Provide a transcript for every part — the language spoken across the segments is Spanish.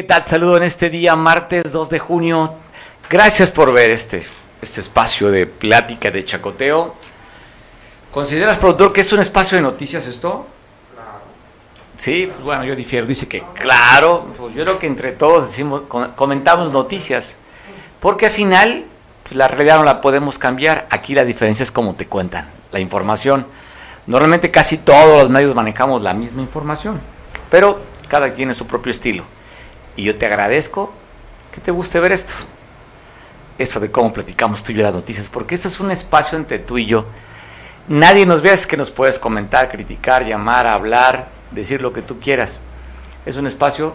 ¿Qué tal? Saludo en este día, martes 2 de junio. Gracias por ver este, este espacio de plática, de chacoteo. ¿Consideras, productor, que es un espacio de noticias esto? Sí, pues bueno, yo difiero. Dice que claro, pues yo creo que entre todos decimos, comentamos noticias. Porque al final, pues la realidad no la podemos cambiar. Aquí la diferencia es cómo te cuentan la información. Normalmente casi todos los medios manejamos la misma información, pero cada quien tiene su propio estilo. Y yo te agradezco que te guste ver esto. Eso de cómo platicamos tú y yo las noticias, porque esto es un espacio entre tú y yo. Nadie nos ve, es que nos puedes comentar, criticar, llamar, hablar, decir lo que tú quieras. Es un espacio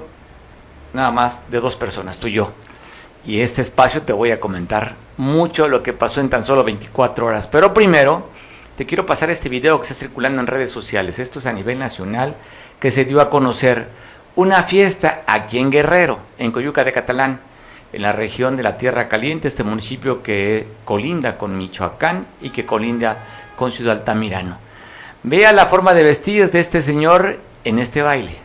nada más de dos personas, tú y yo. Y este espacio te voy a comentar mucho lo que pasó en tan solo 24 horas. Pero primero, te quiero pasar este video que está circulando en redes sociales. Esto es a nivel nacional que se dio a conocer una fiesta aquí en Guerrero, en Coyuca de Catalán, en la región de la Tierra Caliente, este municipio que colinda con Michoacán y que colinda con Ciudad Altamirano. Vea la forma de vestir de este señor en este baile.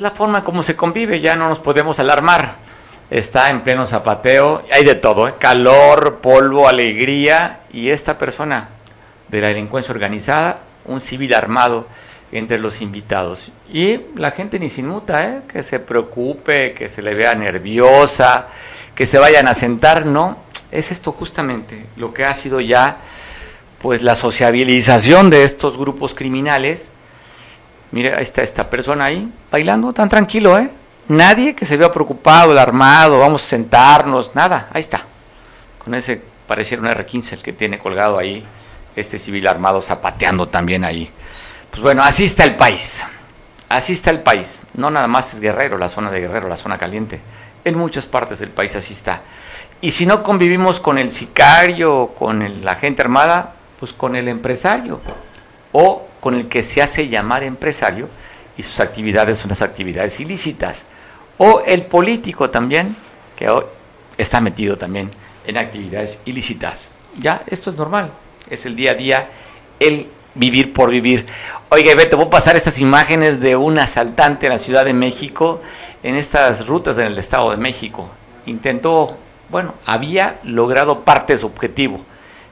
La forma como se convive, ya no nos podemos alarmar. Está en pleno zapateo, hay de todo, ¿eh? calor, polvo, alegría, y esta persona de la delincuencia organizada, un civil armado entre los invitados. Y la gente ni se inmuta, ¿eh? que se preocupe, que se le vea nerviosa, que se vayan a sentar, no, es esto justamente lo que ha sido ya pues la sociabilización de estos grupos criminales Mire, ahí está esta persona ahí, bailando, tan tranquilo, ¿eh? Nadie que se vea preocupado, alarmado, vamos a sentarnos, nada, ahí está. Con ese, pareciera un R15 el que tiene colgado ahí, este civil armado zapateando también ahí. Pues bueno, así está el país. Así está el país. No nada más es Guerrero, la zona de Guerrero, la zona caliente. En muchas partes del país así está. Y si no convivimos con el sicario, con la gente armada, pues con el empresario. O con el que se hace llamar empresario y sus actividades son las actividades ilícitas. O el político también, que hoy está metido también en actividades ilícitas. Ya, esto es normal, es el día a día, el vivir por vivir. Oiga, Beto, voy a pasar estas imágenes de un asaltante en la Ciudad de México, en estas rutas en el Estado de México. Intentó, bueno, había logrado parte de su objetivo,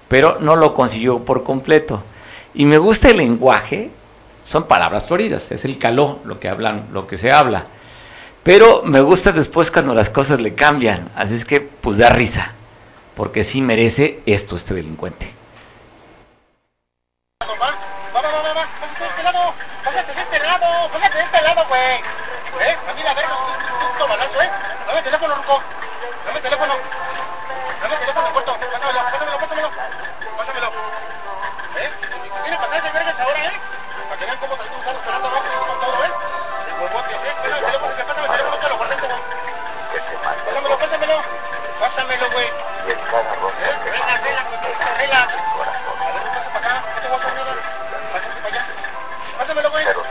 pero no lo consiguió por completo. Y me gusta el lenguaje, son palabras floridas, es el caló lo que hablan, lo que se habla. Pero me gusta después cuando las cosas le cambian, así es que pues da risa, porque sí merece esto este delincuente. Dame el teléfono. Dame el teléfono puesto. Pásamelo, pásamelo. Pásamelo, güey. Venga, venga, venga. A ver, pasa para acá. ¿Qué te voy a nada? Pásate para allá. Pásamelo, güey. Pásamelo,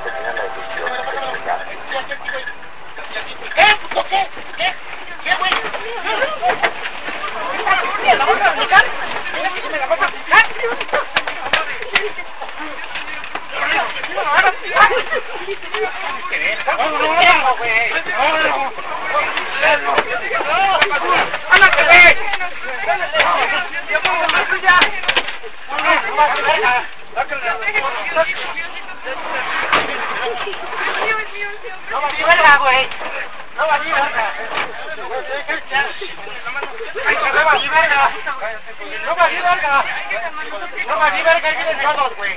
pásamelo. Aquí, aquí, aquí, güey. Aquí, aquí. ¿Qué? ¿Por qué? ¿Qué? ¿Qué, güey? ¿Me la vas a aplicar? Mira que me la vas a aplicar. No va a verga, güey. No va a verga. No va a verga. No va a verga. No va a verga, miren todos, güey.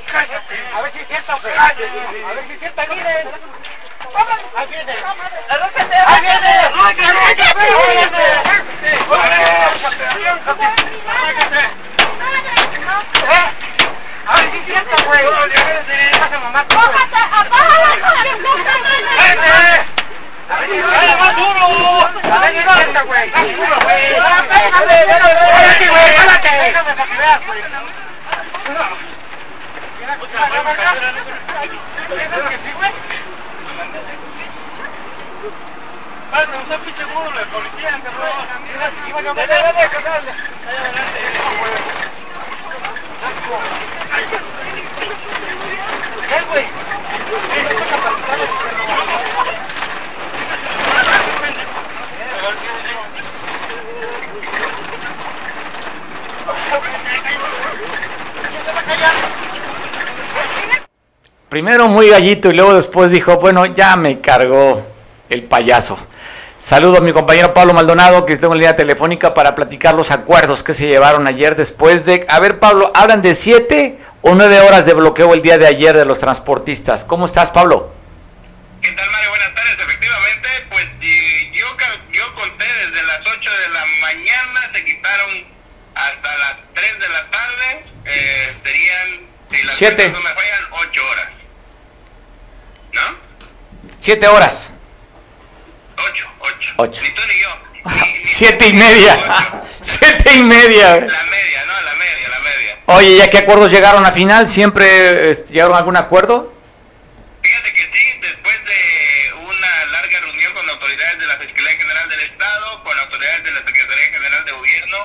A ver si es cierto, güey. A ver si es cierto, miren. Ahí viene. Ahí viene. Ahí viene. ¿Eh? A ver si es cierto, güey. Pasa, mamá. ¡Vete! ¡Dale más duro! ¡A ver si es cierto, güey! ¡Más duro, güey! ¡Párate, güey! ¡Párate! Déjame para que veas, güey. Vale, no seas pinche burro, la policía, cabrón. Dale, dale, cabrón. Ahí adelante. ¿Qué, güey? Primero muy gallito y luego después dijo, bueno, ya me cargó el payaso. Saludo a mi compañero Pablo Maldonado, que tengo en línea telefónica para platicar los acuerdos que se llevaron ayer después de... A ver, Pablo, ¿hablan de siete o nueve horas de bloqueo el día de ayer de los transportistas? ¿Cómo estás, Pablo? ¿Qué tal, Mario? Buenas tardes. Efectivamente, pues yo, yo conté desde las 8 de la mañana, se quitaron hasta las 3 de la tarde, eh, serían, si las Siete. no me fallan, 8 horas. Siete horas. 8, 8. Ocho. Ni tú ni yo. Ni- ni- Siete y media. ocho. Siete y media. La media, ¿no? La media, la media. Oye, ¿ya qué acuerdos llegaron a final? ¿Siempre este, llegaron a algún acuerdo? Fíjate que sí, después de una larga reunión con autoridades de la Fiscalía General del Estado, con autoridades de la Secretaría General de Gobierno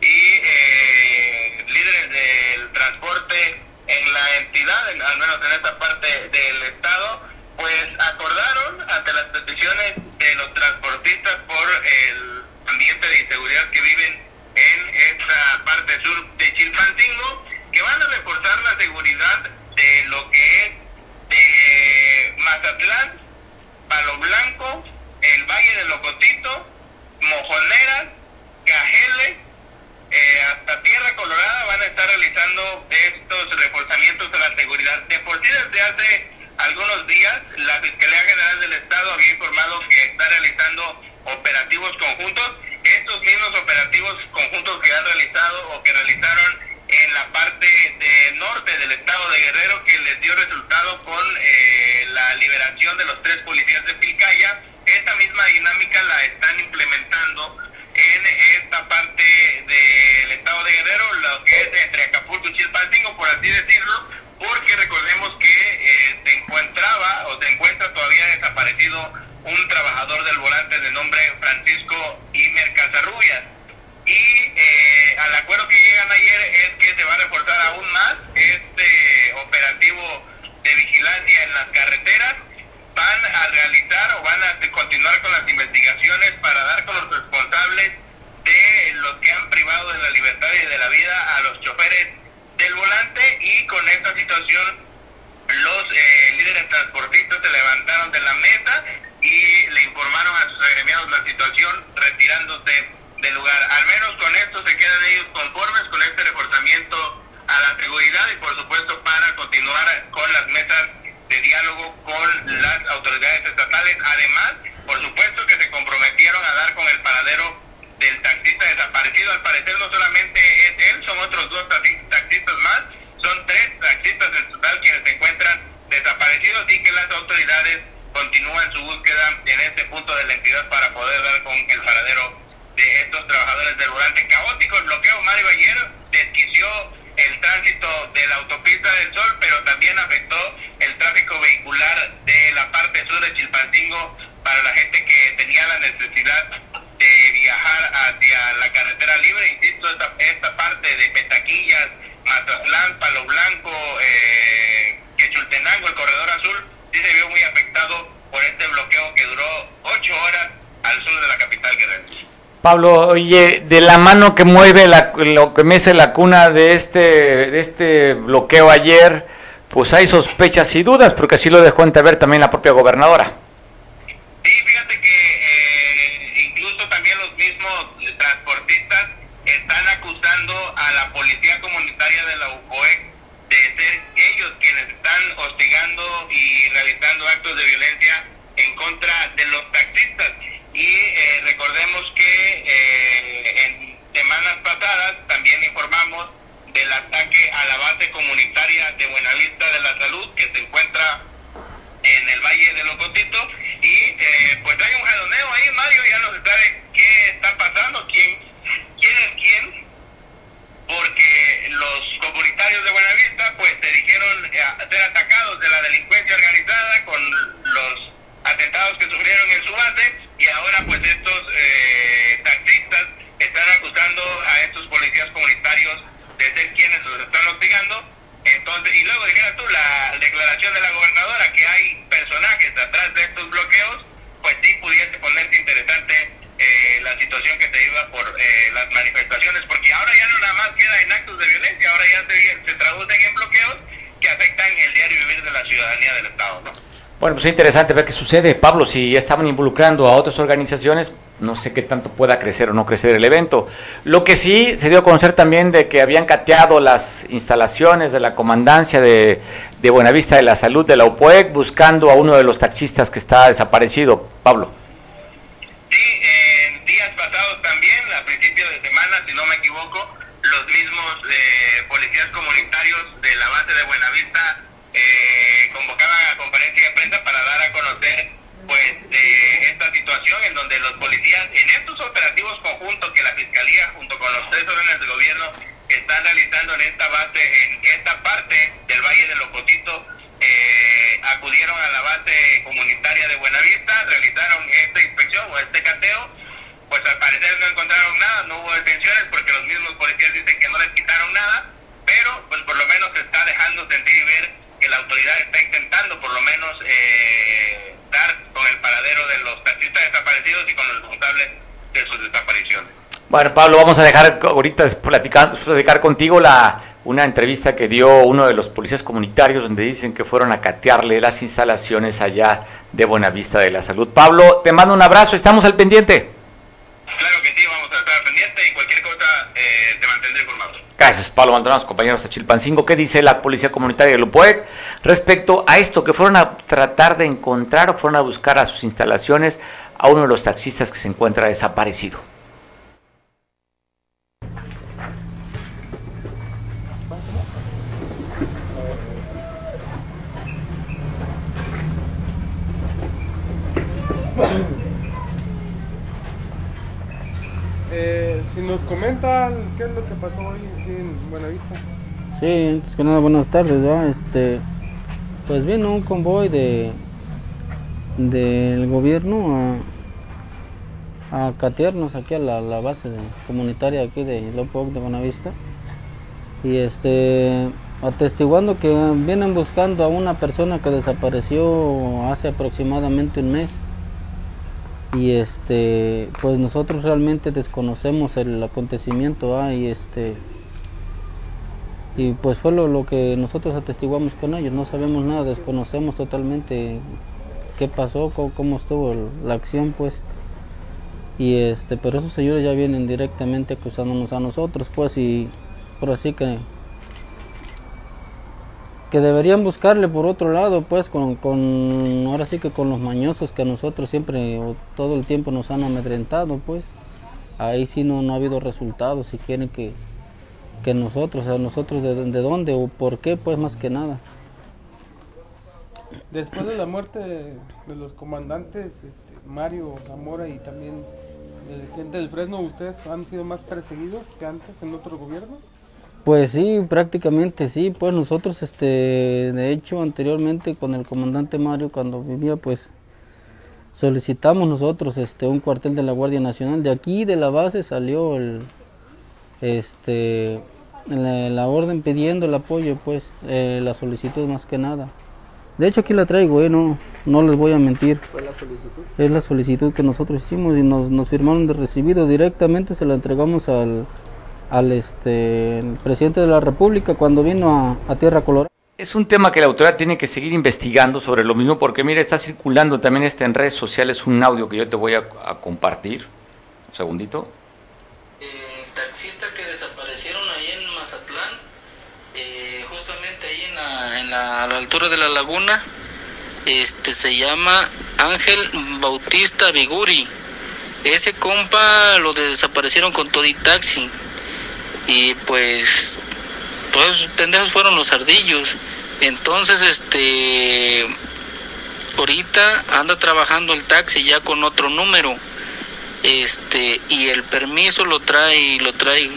y eh, líderes del transporte en la entidad, en- al menos en esta parte del Estado, pues acordaron ante las peticiones de los transportistas por el ambiente de inseguridad que viven en esta parte sur de Chilpancingo, que van a reforzar la seguridad de lo que es de Mazatlán, Palo Blanco, el Valle de Locotito, Mojoneras, Cajele, eh, hasta Tierra Colorada van a estar realizando estos reforzamientos de la seguridad. De por sí desde hace algunos días la Fiscalía General del Estado había informado que está realizando operativos conjuntos. Estos mismos operativos conjuntos que han realizado o que realizaron en la parte de norte del estado de Guerrero que les dio resultado con eh, la liberación de los tres policías de Pilcaya. Esta misma dinámica la están implementando en esta parte del estado de Guerrero, lo que es entre Acapulco Pablo, oye, de la mano que mueve la, lo que mece la cuna de este, de este bloqueo ayer, pues hay sospechas y dudas, porque así lo dejó entrever también la propia gobernadora. Sí, fíjate que eh, incluso también los mismos transportistas están acusando a la policía comunitaria de la UCOEC de ser ellos quienes están hostigando y realizando actos de violencia en contra de los taxistas. Y eh, recordemos que eh, en semanas pasadas también informamos del ataque a la base comunitaria de Buenavista de la Salud que se encuentra en el Valle de Locotito y eh, pues hay un jaloneo ahí Mario ya no se sabe qué está pasando quién quién es quién porque los comunitarios de Buenavista pues se dijeron eh, ser atacados de la delincuencia organizada con los atentados que sufrieron en su base y ahora pues estos eh, taxistas están acusando a estos policías comunitarios de ser quienes los están hostigando entonces, y luego dijeras tú la declaración de la gobernadora que hay personajes atrás de estos bloqueos, pues sí pudiese ponerte interesante eh, la situación que te iba por eh, las manifestaciones, porque ahora ya no nada más queda en actos de violencia, ahora ya se, se traducen en bloqueos que afectan el diario vivir de la ciudadanía del Estado, ¿no? Bueno, pues es interesante ver qué sucede. Pablo, si ya estaban involucrando a otras organizaciones, no sé qué tanto pueda crecer o no crecer el evento. Lo que sí se dio a conocer también de que habían cateado las instalaciones de la comandancia de, de Buenavista de la Salud de la UPOEC buscando a uno de los taxistas que está desaparecido. Pablo. Sí, en días pasados también, a principios de semana, si no me equivoco, los mismos eh, policías comunitarios de la base de Buenavista eh, convocaban a conferencia de prensa para dar a conocer pues eh, esta situación en donde los policías en estos operativos conjuntos que la fiscalía junto con los tres órdenes de gobierno están realizando en esta base en esta parte del valle de Locotito eh, acudieron a la base comunitaria de Buenavista realizaron esta inspección o este cateo pues al parecer no encontraron nada no hubo detenciones porque los mismos policías dicen que no les quitaron nada pero pues por lo menos se está dejando sentir y ver que la autoridad está intentando por lo menos eh, dar con el paradero de los taxistas desaparecidos y con los responsables de sus desapariciones. Bueno, Pablo, vamos a dejar ahorita platicar, platicar contigo la una entrevista que dio uno de los policías comunitarios donde dicen que fueron a catearle las instalaciones allá de Buenavista de la Salud. Pablo, te mando un abrazo, estamos al pendiente. Claro que sí, vamos a estar pendientes y cualquier cosa eh, te mantendré informado. Gracias, Pablo Maldonado, compañeros de Chilpancingo. ¿Qué dice la Policía Comunitaria de Lupoec respecto a esto? Que fueron a tratar de encontrar o fueron a buscar a sus instalaciones a uno de los taxistas que se encuentra desaparecido. Eh, si nos comentan qué es lo que pasó hoy Buenavista. Sí, antes que nada, buenas tardes, ¿verdad? Este, pues vino un convoy de del gobierno a, a catearnos aquí a la, la base comunitaria aquí de Lopoc de Buenavista y este atestiguando que vienen buscando a una persona que desapareció hace aproximadamente un mes y este pues nosotros realmente desconocemos el acontecimiento y este y pues fue lo, lo que nosotros atestiguamos con ellos. No sabemos nada desconocemos totalmente qué pasó cómo, cómo estuvo la acción pues. Y este pero esos señores ya vienen directamente acusándonos a nosotros pues y por así que que deberían buscarle por otro lado, pues, con, con, ahora sí que con los mañosos que a nosotros siempre o todo el tiempo nos han amedrentado, pues, ahí sí no, no ha habido resultados, si quieren que, que nosotros, o sea, nosotros de, de dónde o por qué, pues más que nada. Después de la muerte de, los comandantes este, Mario Zamora y también de la gente del Fresno, ¿ustedes han sido más perseguidos que antes en otro gobierno? Pues sí, prácticamente sí, pues nosotros, este, de hecho, anteriormente con el comandante Mario cuando vivía, pues solicitamos nosotros, este, un cuartel de la Guardia Nacional. De aquí, de la base, salió el, este, la, la orden pidiendo el apoyo, pues, eh, la solicitud más que nada. De hecho, aquí la traigo, eh, no, no les voy a mentir. ¿Fue la solicitud? Es la solicitud que nosotros hicimos y nos, nos firmaron de recibido directamente, se la entregamos al, al este, el presidente de la República cuando vino a, a Tierra Colorada. Es un tema que la autoridad tiene que seguir investigando sobre lo mismo, porque mira, está circulando también este en redes sociales un audio que yo te voy a, a compartir. Un segundito. Taxista que desaparecieron ahí en Mazatlán, eh, justamente ahí en la, en la- a la altura de la laguna, este se llama Ángel Bautista Viguri. Ese compa lo desaparecieron con todo y taxi. Y pues, pues pendejos fueron los ardillos. Entonces, este, ahorita anda trabajando el taxi ya con otro número este y el permiso lo trae lo trae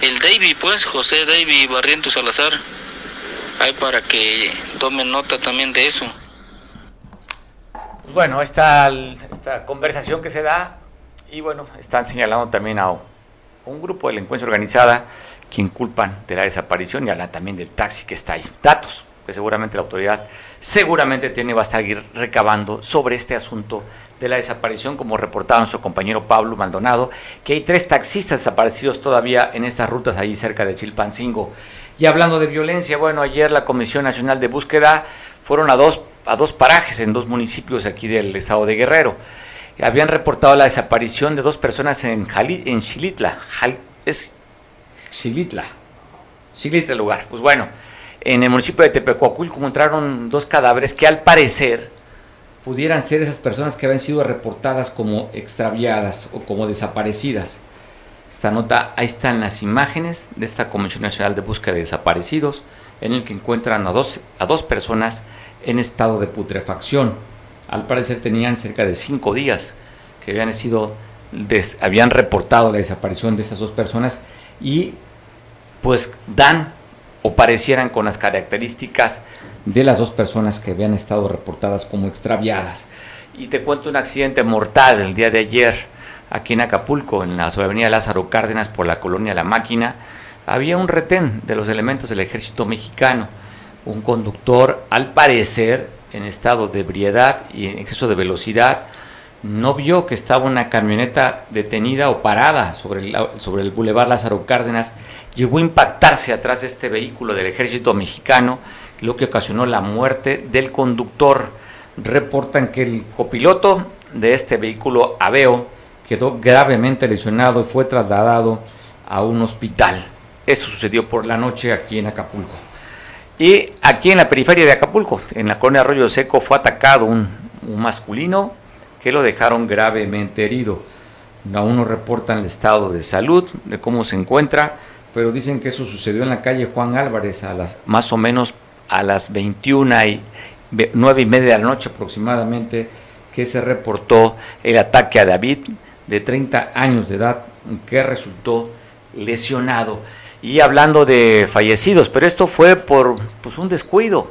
el David pues José David Barrientos Salazar. Ahí para que tomen nota también de eso. Pues bueno, esta, esta conversación que se da y bueno, están señalando también a un grupo de delincuencia organizada quien culpan de la desaparición y hablan también del taxi que está ahí. Datos que seguramente la autoridad seguramente tiene va a estar recabando sobre este asunto de la desaparición, como reportaba nuestro compañero Pablo Maldonado, que hay tres taxistas desaparecidos todavía en estas rutas ahí cerca de Chilpancingo. Y hablando de violencia, bueno, ayer la Comisión Nacional de Búsqueda fueron a dos, a dos parajes en dos municipios aquí del estado de Guerrero. Habían reportado la desaparición de dos personas en, Jali, en Xilitla. Es Xilitla. Xilitla el lugar. Pues bueno, en el municipio de Tepecuacuilco encontraron dos cadáveres que al parecer pudieran ser esas personas que habían sido reportadas como extraviadas o como desaparecidas. Esta nota, ahí están las imágenes de esta Comisión Nacional de Búsqueda de Desaparecidos, en el que encuentran a dos, a dos personas en estado de putrefacción. Al parecer tenían cerca de cinco días que habían sido, habían reportado la desaparición de estas dos personas y pues dan parecieran con las características de las dos personas que habían estado reportadas como extraviadas. Y te cuento un accidente mortal el día de ayer aquí en Acapulco, en la avenida Lázaro Cárdenas por la colonia La Máquina. Había un retén de los elementos del ejército mexicano. Un conductor, al parecer, en estado de ebriedad y en exceso de velocidad, no vio que estaba una camioneta detenida o parada sobre el, sobre el bulevar Lázaro Cárdenas, llegó a impactarse atrás de este vehículo del ejército mexicano, lo que ocasionó la muerte del conductor. Reportan que el copiloto de este vehículo Aveo quedó gravemente lesionado y fue trasladado a un hospital. Eso sucedió por la noche aquí en Acapulco. Y aquí en la periferia de Acapulco, en la colonia Arroyo Seco, fue atacado un masculino que lo dejaron gravemente herido. Aún no reportan el estado de salud, de cómo se encuentra, pero dicen que eso sucedió en la calle Juan Álvarez a las más o menos a las 21 y 9 y media de la noche aproximadamente, que se reportó el ataque a David de 30 años de edad que resultó lesionado. Y hablando de fallecidos, pero esto fue por pues, un descuido.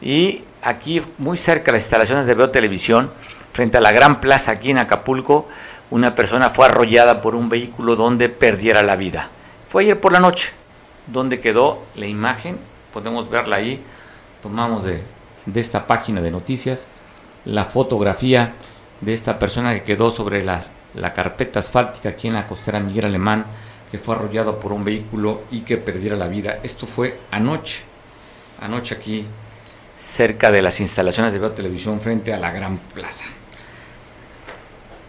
Y aquí, muy cerca de las instalaciones de Veo Televisión, frente a la gran plaza aquí en Acapulco, una persona fue arrollada por un vehículo donde perdiera la vida. Fue ayer por la noche, donde quedó la imagen, podemos verla ahí, tomamos de, esta página de noticias, la fotografía de esta persona que quedó sobre las, la carpeta asfáltica aquí en la costera Miguel Alemán, que fue arrollado por un vehículo y que perdiera la vida. Esto fue anoche, anoche aquí, cerca de las instalaciones de Veo Televisión, frente a la Gran Plaza.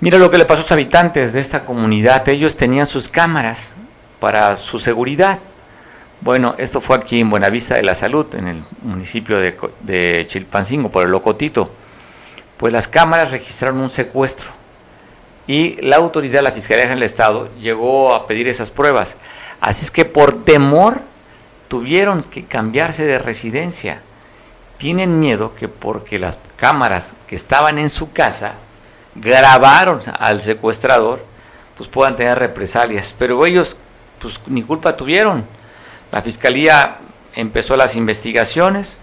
Mira lo que le pasó a los habitantes de esta comunidad. Ellos tenían sus cámaras para su seguridad. Bueno, esto fue aquí en Buenavista de la Salud, en el municipio de, Chilpancingo, por el Locotito. Pues las cámaras registraron un secuestro. y la autoridad, la Fiscalía General del Estado, llegó a pedir esas pruebas. Así es que por temor tuvieron que cambiarse de residencia. Tienen miedo que porque las cámaras que estaban en su casa grabaron al secuestrador, pues puedan tener represalias. Pero ellos, pues ni culpa tuvieron. La fiscalía empezó las investigaciones,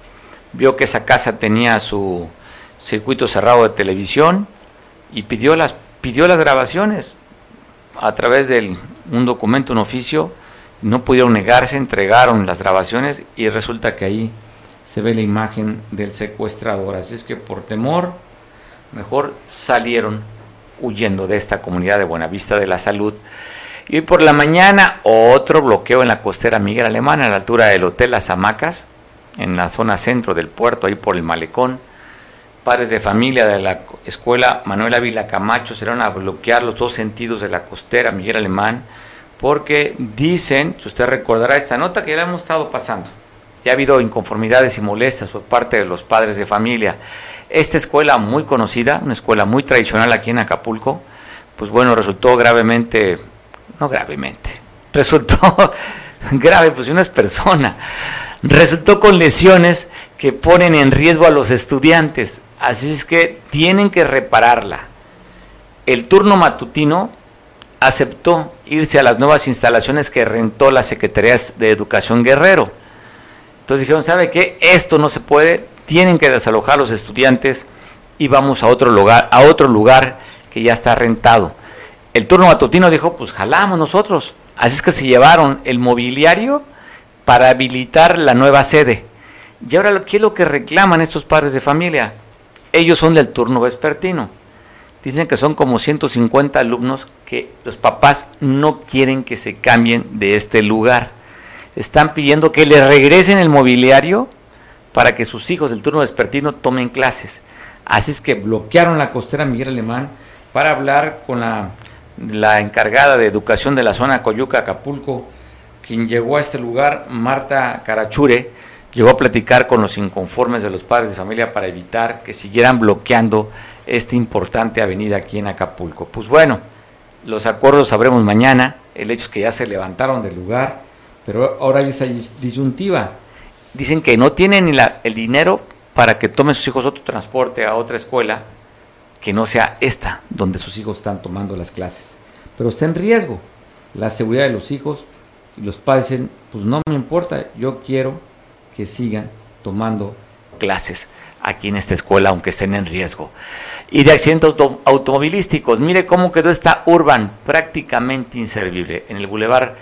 vio que esa casa tenía su circuito cerrado de televisión y pidió las, pidió las grabaciones a través de un documento, un oficio. No pudieron negarse, entregaron las grabaciones y resulta que ahí se ve la imagen del secuestrador. Así es que por temor, mejor salieron huyendo de esta comunidad de Buenavista de la Salud. Y por la mañana, otro bloqueo en la costera Miguel Alemana, a la altura del Hotel Las Hamacas, en la zona centro del puerto, ahí por el malecón. Padres de familia de la escuela Manuel Ávila Camacho serán a bloquear los dos sentidos de la costera Miguel Alemán, porque dicen, si usted recordará esta nota que ya la hemos estado pasando, ya ha habido inconformidades y molestias por parte de los padres de familia. Esta escuela muy conocida, una escuela muy tradicional aquí en Acapulco, pues bueno, resultó gravemente, no gravemente, resultó grave, pues no es persona, resultó con lesiones que ponen en riesgo a los estudiantes. Así es que tienen que repararla. El turno matutino aceptó irse a las nuevas instalaciones que rentó la Secretaría de Educación Guerrero. Entonces dijeron, ¿sabe qué? Esto no se puede, tienen que desalojar los estudiantes y vamos a otro lugar, a otro lugar que ya está rentado. El turno matutino dijo, pues jalamos nosotros. Así es que se llevaron el mobiliario para habilitar la nueva sede. Y ahora, ¿qué es lo que reclaman estos padres de familia? Ellos son del turno vespertino. Dicen que son como 150 alumnos que los papás no quieren que se cambien de este lugar. Están pidiendo que les regresen el mobiliario para que sus hijos del turno vespertino tomen clases. Así es que bloquearon la costera Miguel Alemán para hablar con la, la encargada de educación de la zona Coyuca, Acapulco, quien llegó a este lugar, Marta Carachure, llegó a platicar con los inconformes de los padres de familia para evitar que siguieran bloqueando esta importante avenida aquí en Acapulco. Pues bueno, los acuerdos sabremos mañana, el hecho es que ya se levantaron del lugar, pero ahora hay esa disyuntiva. Dicen que no tienen ni la, el dinero para que tomen sus hijos otro transporte a otra escuela que no sea esta donde sus hijos están tomando las clases. Pero está en riesgo la seguridad de los hijos y los padres dicen, pues no me importa, yo quiero que sigan tomando clases aquí en esta escuela, aunque estén en riesgo. Y de accidentes automovilísticos, mire cómo quedó esta urban prácticamente inservible. En el bulevar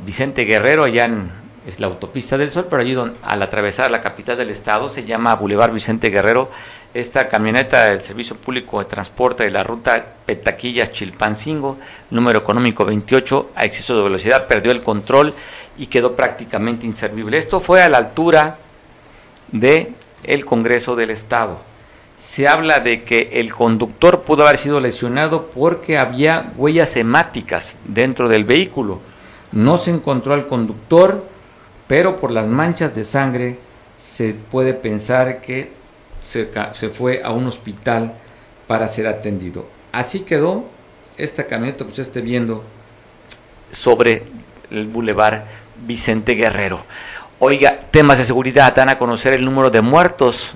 Vicente Guerrero, allá en es la autopista del Sol, pero allí al atravesar la capital del estado se llama Boulevard Vicente Guerrero. Esta camioneta del Servicio Público de Transporte de la ruta Petaquillas Chilpancingo, número económico 28, a exceso de velocidad, perdió el control y quedó prácticamente inservible. Esto fue a la altura de Congreso del Estado. Se habla de que el conductor pudo haber sido lesionado porque había huellas hemáticas dentro del vehículo. No se encontró al conductor, pero por las manchas de sangre se puede pensar que se, fue a un hospital para ser atendido. Así quedó esta camioneta que usted esté viendo sobre el bulevar Vicente Guerrero. Oiga, temas de seguridad, dan a conocer el número de muertos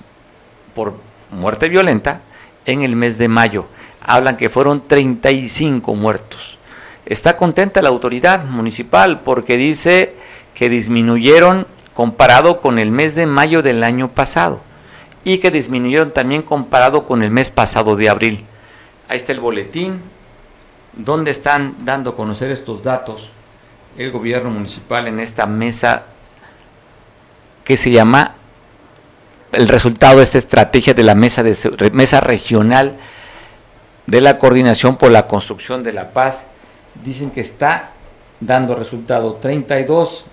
por muerte violenta en el mes de mayo. Hablan que fueron 35 muertos. Está contenta la autoridad municipal porque dice que disminuyeron comparado con el mes de mayo del año pasado y que disminuyeron también comparado con el mes pasado de abril. Ahí está el boletín donde están dando a conocer estos datos el gobierno municipal en esta mesa que se llama el resultado de esta estrategia de la mesa, de, mesa regional de la coordinación por la construcción de la paz. Dicen que está dando resultado 32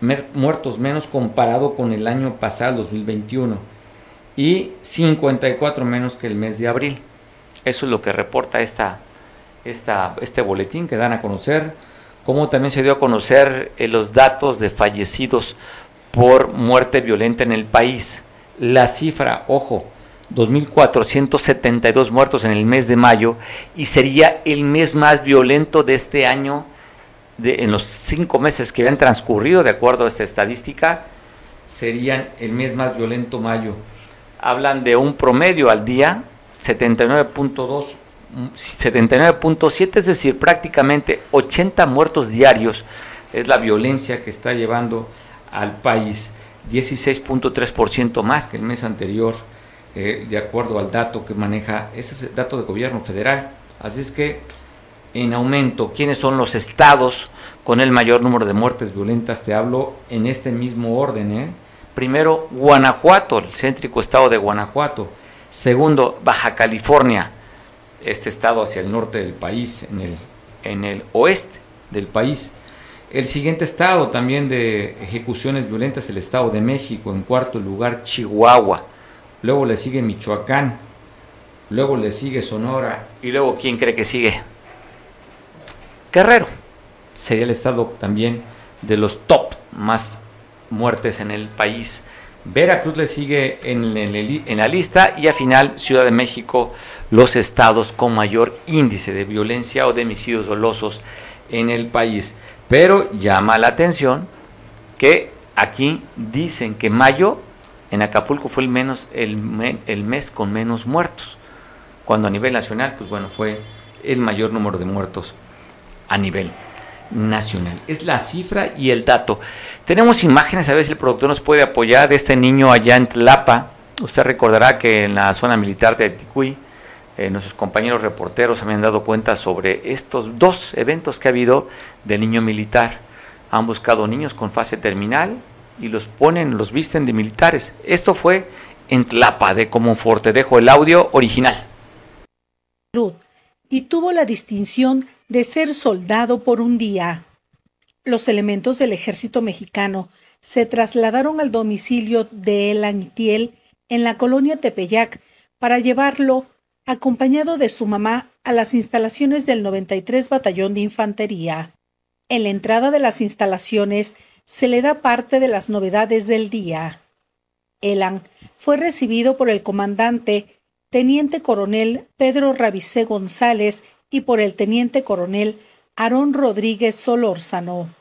muertos menos comparado con el año pasado, 2021, y 54 menos que el mes de abril. Eso es lo que reporta esta, este boletín que dan a conocer como también se dio a conocer eh, los datos de fallecidos por muerte violenta en el país. La cifra, ojo, 2.472 muertos en el mes de mayo y sería el mes más violento de este año, de, en los cinco meses que habían transcurrido, de acuerdo a esta estadística, serían el mes más violento mayo. Hablan de un promedio al día, 79.2, 79.7, es decir, prácticamente 80 muertos diarios es la violencia que está llevando al país, 16.3% más que el mes anterior eh, de acuerdo al dato que maneja, ese es el dato de gobierno federal. Así es que en aumento, ¿quiénes son los estados con el mayor número de muertes violentas? Te hablo en este mismo orden. ¿eh? Primero, Guanajuato, el céntrico estado de Guanajuato. Segundo, Baja California, este estado hacia el norte del país, en el, en el oeste del país. El siguiente estado también de ejecuciones violentas, el Estado de México. En cuarto lugar, Chihuahua luego le sigue Michoacán, luego le sigue Sonora y luego ¿quién cree que sigue? Guerrero. Sería el estado también de los top más muertes en el país. Veracruz le sigue en, la lista y al final Ciudad de México los estados con mayor índice de violencia o de homicidios dolosos en el país. Pero llama la atención que aquí dicen que mayo en Acapulco fue el, menos, el, mes con menos muertos, cuando a nivel nacional, pues bueno, fue el mayor número de muertos a nivel nacional. Es la cifra y el dato. Tenemos imágenes, a si el productor nos puede apoyar, de este niño allá en Tlapa. Usted recordará que en la zona militar de Ticuy, eh, nuestros compañeros reporteros habían dado cuenta sobre estos dos eventos que ha habido de niño militar. Han buscado niños con fase terminal y los ponen, los visten de militares. Esto fue en Tlapa de Comonfort. dejo el audio original. Y tuvo la distinción de ser soldado por un día. Los elementos del ejército mexicano se trasladaron al domicilio de Elan Itiel en la colonia Tepeyac para llevarlo, acompañado de su mamá, a las instalaciones del 93 Batallón de Infantería. En la entrada de las instalaciones se le da parte de las novedades del día. Elan fue recibido por el comandante teniente coronel Pedro Rabicé González y por el teniente coronel Aarón Rodríguez Solórzano.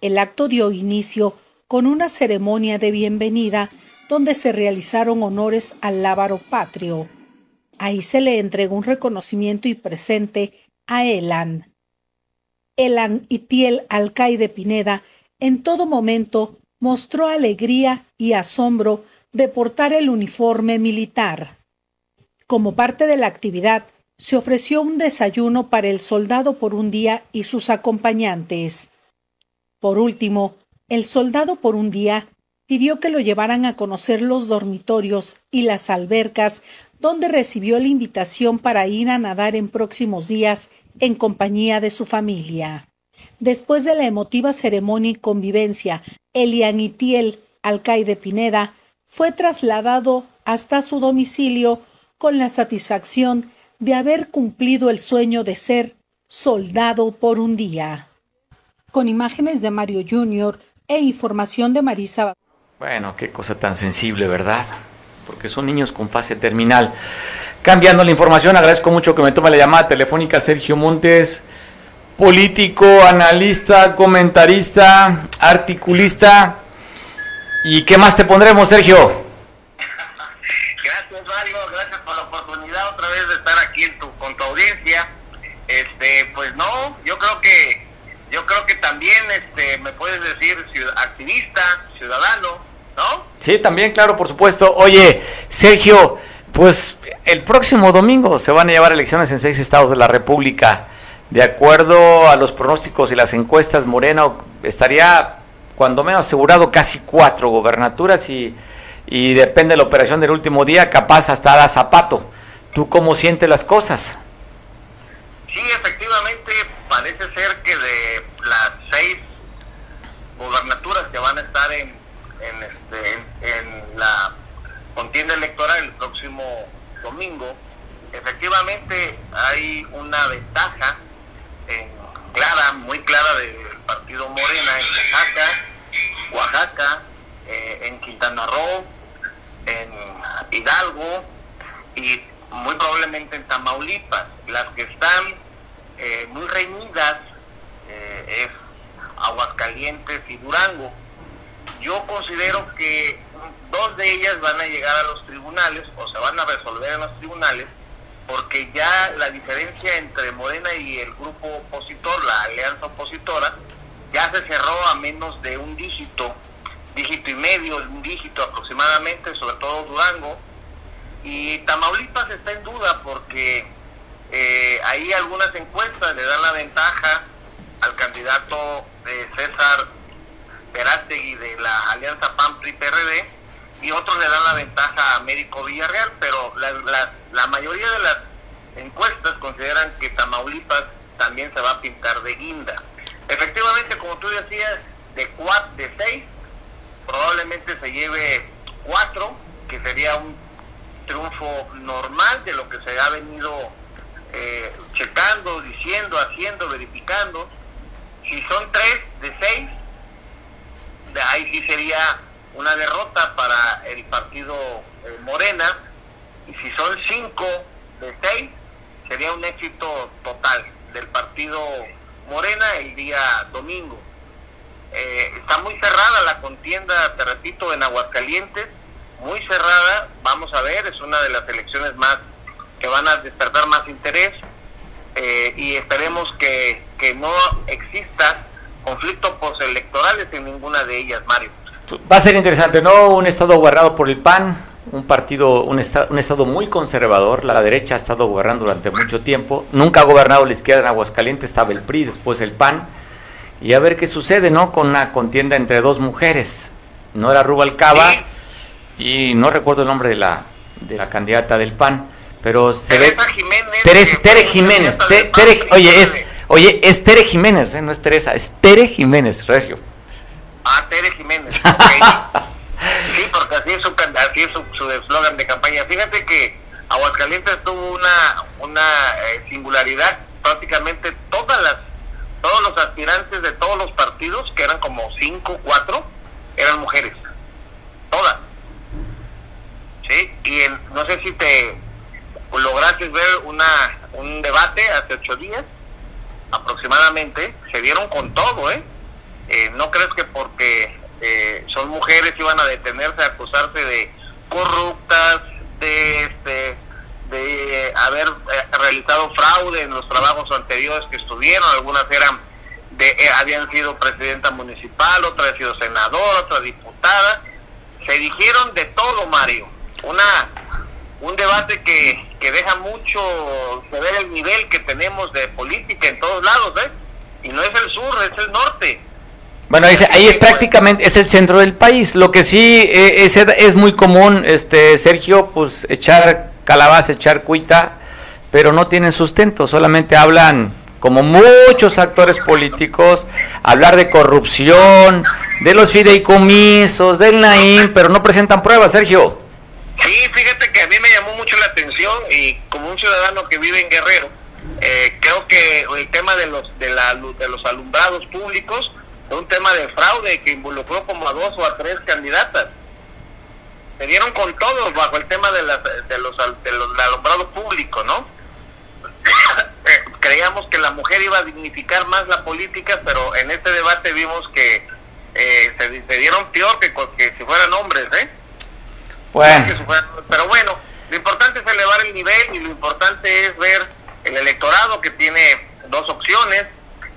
El acto dio inicio con una ceremonia de bienvenida donde se realizaron honores al lábaro patrio. Ahí se le entregó un reconocimiento y presente a Elan. Elan Itiel Alcaide Pineda en todo momento mostró alegría y asombro de portar el uniforme militar. Como parte de la actividad, se ofreció un desayuno para el soldado por un día y sus acompañantes. Por último, el soldado por un día pidió que lo llevaran a conocer los dormitorios y las albercas donde recibió la invitación para ir a nadar en próximos días en compañía de su familia. Después de la emotiva ceremonia y convivencia, Elianitiel Alcaide Pineda fue trasladado hasta su domicilio con la satisfacción de haber cumplido el sueño de ser soldado por un día. Con imágenes de Mario Jr. e información de Marisa. Bueno, qué cosa tan sensible, ¿verdad? Porque son niños con fase terminal. Cambiando la información, agradezco mucho que me tome la llamada telefónica Sergio Montes político, analista, comentarista, articulista. ¿Y qué más te pondremos, Sergio? Mario, gracias por la oportunidad otra vez de estar aquí en tu, con tu audiencia. Este, pues no, yo creo que yo creo que también este me puedes decir activista, ciudadano, ¿no? Sí, también, claro, por supuesto. Oye, Sergio, pues el próximo domingo se van a llevar elecciones en seis estados de la República. De acuerdo a los pronósticos y las encuestas, Morena estaría cuando menos asegurado casi cuatro gobernaturas y, y depende de la operación del último día, capaz hasta a zapato. ¿Tú cómo sientes las cosas? Sí, efectivamente, parece ser que de las seis gobernaturas que van a estar en, en, este, en la contienda electoral el próximo domingo, efectivamente hay una ventaja clara, muy clara del partido Morena en Oaxaca, Oaxaca, eh, en Quintana Roo, en Hidalgo, y muy probablemente en Tamaulipas. Las que están eh, muy reñidas eh, es Aguascalientes y Durango. Yo considero que dos de ellas van a llegar a los tribunales o se van a resolver en los tribunales porque ya la diferencia entre Morena y el grupo opositor, la alianza opositora, ya se cerró a menos de un dígito, dígito y medio, un dígito aproximadamente, sobre todo Durango. Y Tamaulipas está en duda porque eh, ahí algunas encuestas le dan la ventaja al candidato de César Verástegui de la alianza PAN-PRI-PRD y otros le dan la ventaja a Américo Villarreal, pero la, mayoría de las encuestas consideran que Tamaulipas también se va a pintar de guinda. Efectivamente, como tú decías, de cuatro, de seis, probablemente se lleve cuatro, que sería un triunfo normal de lo que se ha venido eh, checando, diciendo, haciendo, verificando. Si son tres de seis, de ahí sí sería una derrota para el partido eh, Morena. Y si son cinco de seis, sería un éxito total del partido Morena el día domingo. Eh, está muy cerrada la contienda, te repito, en Aguascalientes, muy cerrada, vamos a ver, es una de las elecciones más que van a despertar más interés eh, y esperemos que, que no exista conflicto postelectorales en ninguna de ellas, Mario. Va a ser interesante, ¿no? Un estado gobernado por el PAN, un partido, un, esta, un estado muy conservador. La derecha ha estado gobernando durante mucho tiempo. Nunca ha gobernado la izquierda en Aguascalientes, estaba el PRI, después el PAN. Y a ver qué sucede, ¿no? Con una contienda entre dos mujeres. No era Rubalcaba y no recuerdo el nombre de la, de la candidata del PAN, pero se ve. Teresa Jiménez. Teresa, que Tere fue Jiménez. Tere- oye, es, oye, es Tere Jiménez, ¿eh? no es Teresa, es Tere Jiménez, Regio. Ah, Tere Jiménez. sí, porque así es su así es su su eslogan de campaña. Fíjate que Aguascalientes tuvo una una eh, singularidad. Prácticamente todas las todos los aspirantes de todos los partidos, que eran como cinco, cuatro, eran mujeres. Todas. Sí, y en- no sé si te lograste ver una un debate hace ocho días aproximadamente, se dieron con todo, ¿eh? Eh, no crees que porque eh, son mujeres iban a detenerse a acusarse de corruptas, de este de haber eh, realizado fraude en los trabajos anteriores que estuvieron, algunas eran de eh, habían sido presidenta municipal, otra había sido senadora, otra diputada, se dijeron de todo, Mario. Una un debate que, que deja mucho ver el nivel que tenemos de política en todos lados, ¿eh? Y no es el sur, es el norte. Bueno, ahí, ahí es prácticamente, es el centro del país. Lo que sí eh, es, es muy común, este Sergio, pues echar calabaza, echar cuita, pero no tienen sustento, solamente hablan, como muchos actores políticos, hablar de corrupción, de los fideicomisos, del Naim, pero no presentan pruebas, Sergio. Sí, fíjate que a mí me llamó mucho la atención y como un ciudadano que vive en Guerrero, eh, creo que el tema de los de, la, de los alumbrados públicos fue un tema de fraude que involucró como a dos o a tres candidatas. Se dieron con todos bajo el tema de, las, de los de los alumbrado público, ¿no? Eh, Creíamos que la mujer iba a dignificar más la política, pero en este debate vimos que eh, se, se dieron peor que, que si fueran hombres, ¿eh? Bueno, Pero bueno, lo importante es elevar el nivel y lo importante es ver el electorado que tiene dos opciones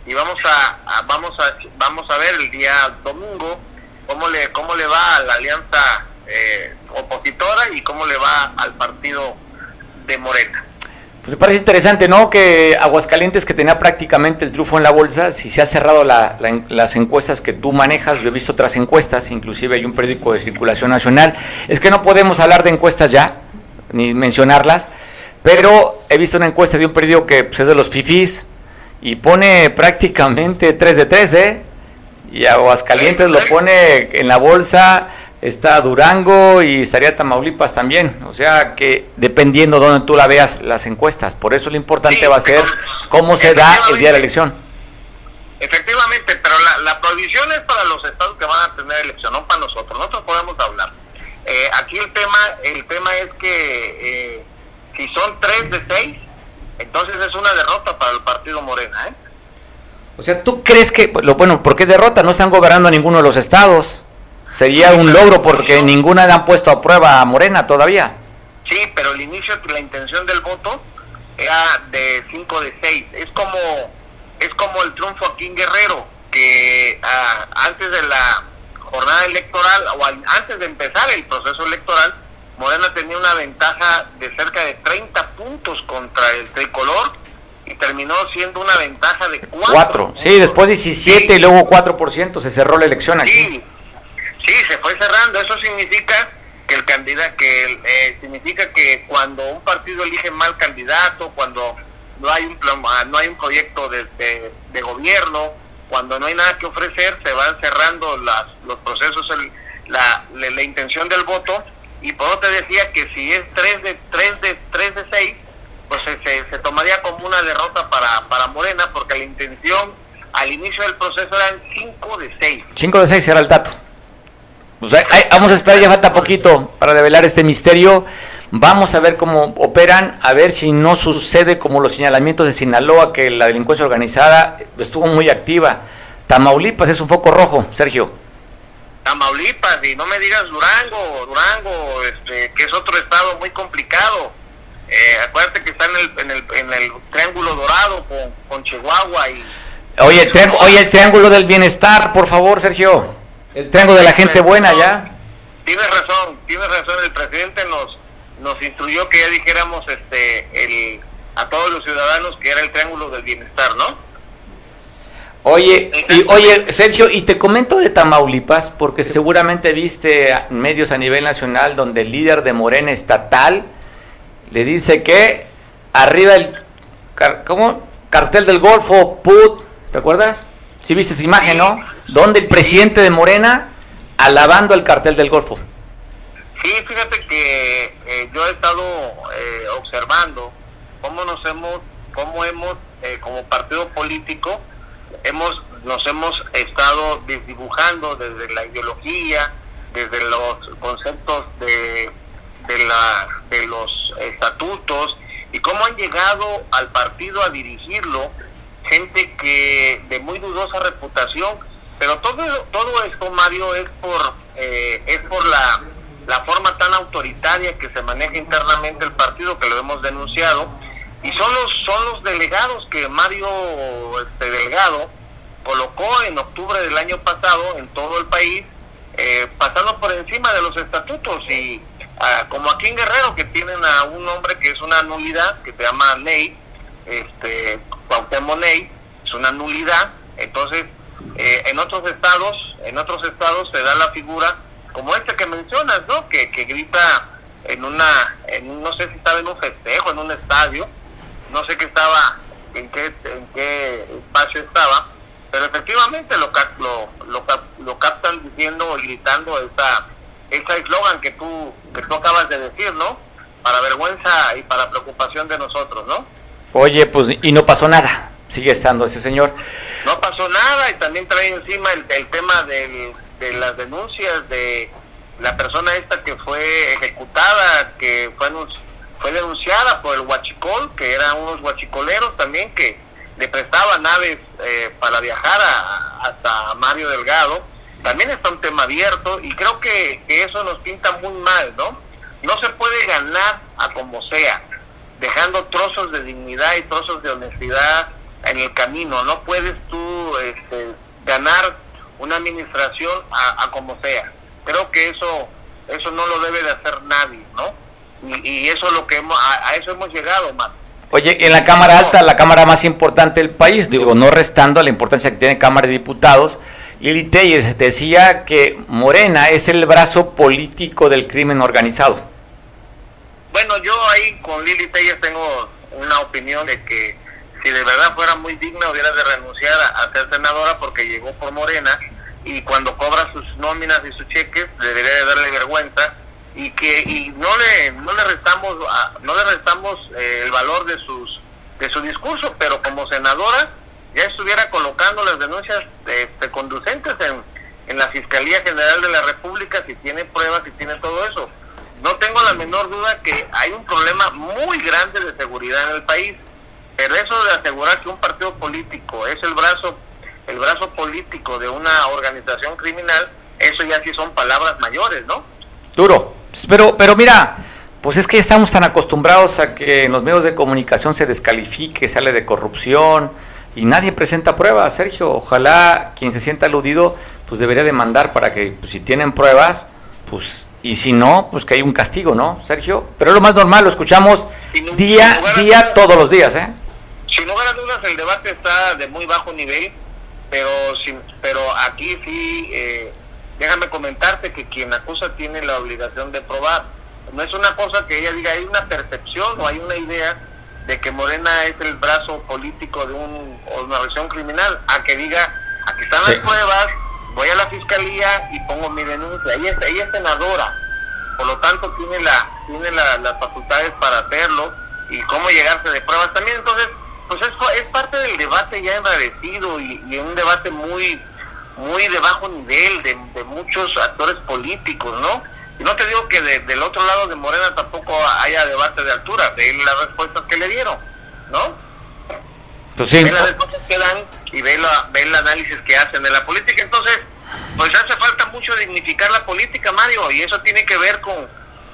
y vamos a, a- vamos a vamos a ver el día domingo cómo le cómo le va a la alianza eh, opositora y cómo le va al partido de Morena. pues me parece interesante, ¿no? Que Aguascalientes, que tenía prácticamente el triunfo en la bolsa, si se ha cerrado la- las encuestas que tú manejas, yo he visto otras encuestas, inclusive hay un periódico de circulación nacional, es que no podemos hablar de encuestas ya, ni mencionarlas, pero he visto una encuesta de un periódico que pues, es de los FIFIs y pone prácticamente 3 de 3, ¿eh? Y Aguascalientes lo pone en la bolsa, está Durango y estaría Tamaulipas también. O sea que dependiendo donde tú la veas las encuestas, por eso lo importante Sí, va a ser cómo se da el día de la elección. Efectivamente, pero la, la prohibición es para los estados que van a tener elección, no para nosotros. Nosotros podemos hablar. Eh, aquí el tema, el tema es que eh, si son 3 de 6, entonces es una derrota para el partido Morena, ¿eh? O sea, ¿tú crees que, lo bueno, ¿por qué derrota? No están gobernando ninguno de los estados. Sería un logro porque ninguna le han puesto a prueba a Morena todavía. Sí, pero el inicio, la intención del voto era de 5 de 6. Es como, es como el triunfo aquí en Guerrero, que ah, antes de la jornada electoral o al- antes de empezar el proceso electoral, Morena tenía una ventaja de cerca de 30 puntos contra el tricolor y terminó siendo una ventaja de 4. 4. Sí, después 17 y luego 4%. Se cerró la elección aquí. Sí, sí, se fue cerrando. Eso significa que el candidato, que eh, significa que cuando un partido elige mal candidato, cuando no hay un plan- ah, no hay un proyecto de, de- gobierno, cuando no hay nada que ofrecer, se van cerrando las, los procesos, el- la, la, intención del voto. Y por eso te decía que si es 3 de 3 de 3 de 6, pues se, se- se tomaría como una derrota para, para Morena, porque la intención al inicio del proceso eran 5 de 6. 5 de 6 era el dato. Pues ahí vamos a esperar, ya falta poquito para develar este misterio. Vamos a ver cómo operan, a ver si no sucede como los señalamientos de Sinaloa, que la delincuencia organizada estuvo muy activa. Tamaulipas es un foco rojo, Sergio. Tamaulipas y no me digas Durango, Durango, este, que es otro estado muy complicado. Eh, acuérdate que está en el, en el, en el triángulo dorado con, con Chihuahua y Oye el, oye, el triángulo del bienestar, por favor, Sergio. El triángulo de la gente buena ya. tienes razón, tienes razón. El presidente nos nos instruyó que ya dijéramos este el a todos los ciudadanos que era el triángulo del bienestar, ¿no? Oye, y, oye, Sergio, y te comento de Tamaulipas, porque seguramente viste medios a nivel nacional donde el líder de Morena estatal le dice que arriba el ¿cómo? cartel del Golfo, PUT, ¿te acuerdas? Si viste esa imagen, ¿no? Donde el presidente de Morena alabando el cartel del Golfo. Sí, fíjate que eh, yo he estado eh, observando cómo nos hemos, cómo hemos, eh, como partido político, hemos, nos hemos estado desdibujando desde la ideología, desde los conceptos de, de, la, de los estatutos y cómo han llegado al partido a dirigirlo gente que de muy dudosa reputación, pero todo todo esto Mario es por eh, es por la la forma tan autoritaria que se maneja internamente el partido que lo hemos denunciado y son los son los delegados que Mario este Delgado colocó en octubre del año pasado en todo el país eh, pasando por encima de los estatutos y ah, como aquí en Guerrero que tienen a un hombre que es una nulidad que se llama Ney este Cuauhtémoc es una nulidad. Entonces eh, en otros estados en otros estados se da la figura como este que mencionas no que, que grita en una en no sé si estaba en un festejo en un estadio no sé qué estaba en qué en qué espacio estaba pero efectivamente lo lo, lo, lo captan diciendo y gritando esa ese eslogan que tú que tú acabas de decir no para vergüenza y para preocupación de nosotros no Oye, pues y no pasó nada. Sigue estando ese señor. no pasó nada y también trae encima el, tema del- de las denuncias de la persona esta que fue ejecutada, que fue, fue denunciada por el huachicol, que eran unos huachicoleros también que le prestaban naves eh, para viajar a- hasta Mario Delgado. También está un tema abierto y creo que, que eso nos pinta muy mal, ¿no? No se puede ganar a como sea, dejando trozos de dignidad y trozos de honestidad en el camino. No puedes tú este, ganar una administración a, a como sea. Creo que eso eso no lo debe de hacer nadie, ¿no? Y, y eso es lo que hemos, a, a eso hemos llegado, más. Oye, en la Cámara Alta, la Cámara más importante del país, digo, no restando la importancia que tiene Cámara de Diputados, Lili Telles decía que Morena es el brazo político del crimen organizado. Bueno, yo ahí con Lili Telles tengo una opinión de que si de verdad fuera muy digna hubiera de renunciar a, ser senadora porque llegó por Morena y cuando cobra sus nóminas y sus cheques debería de darle vergüenza y que y no le no le restamos no le restamos eh, el valor de sus de su discurso pero como senadora ya estuviera colocando las denuncias este, conducentes en, en la Fiscalía General de la República si tiene pruebas si tiene todo eso no tengo la menor duda que hay un problema muy grande de seguridad en el país. Pero eso de asegurar que un partido político es el brazo, el brazo político de una organización criminal, eso ya sí son palabras mayores, ¿no? Duro. Pero, pero mira, pues es que estamos tan acostumbrados a que en los medios de comunicación se descalifique, se hable de corrupción y nadie presenta pruebas, Sergio. Ojalá quien se sienta aludido, pues debería demandar para que, pues, si tienen pruebas, pues y si no, pues que hay un castigo, ¿no, Sergio? Pero es lo más normal, lo escuchamos día, a día, dudas. todos los días, ¿eh? Sin lugar a dudas, el debate está de muy bajo nivel, pero sin, pero aquí sí, eh, déjame comentarte que quien acusa tiene la obligación de probar. No es una cosa que ella diga, hay una percepción o hay una idea de que Morena es el brazo político de un, o una organización criminal, a que diga, aquí están Sí. las pruebas, voy a la fiscalía y pongo mi denuncia. Ella, es- ella es senadora, por lo tanto tiene la tiene la- las facultades para hacerlo y cómo llegarse de pruebas también entonces pues es, es parte del debate ya enrarecido y, y un debate muy muy de bajo nivel de, de muchos actores políticos no y no te digo que de- del otro lado de Morena tampoco haya debate de altura de las respuestas que le dieron no Pues sí. ve las respuestas que dan y ve, la, ve el análisis que hacen de la política. Entonces, pues hace falta mucho dignificar la política, Mario, y eso tiene que ver con,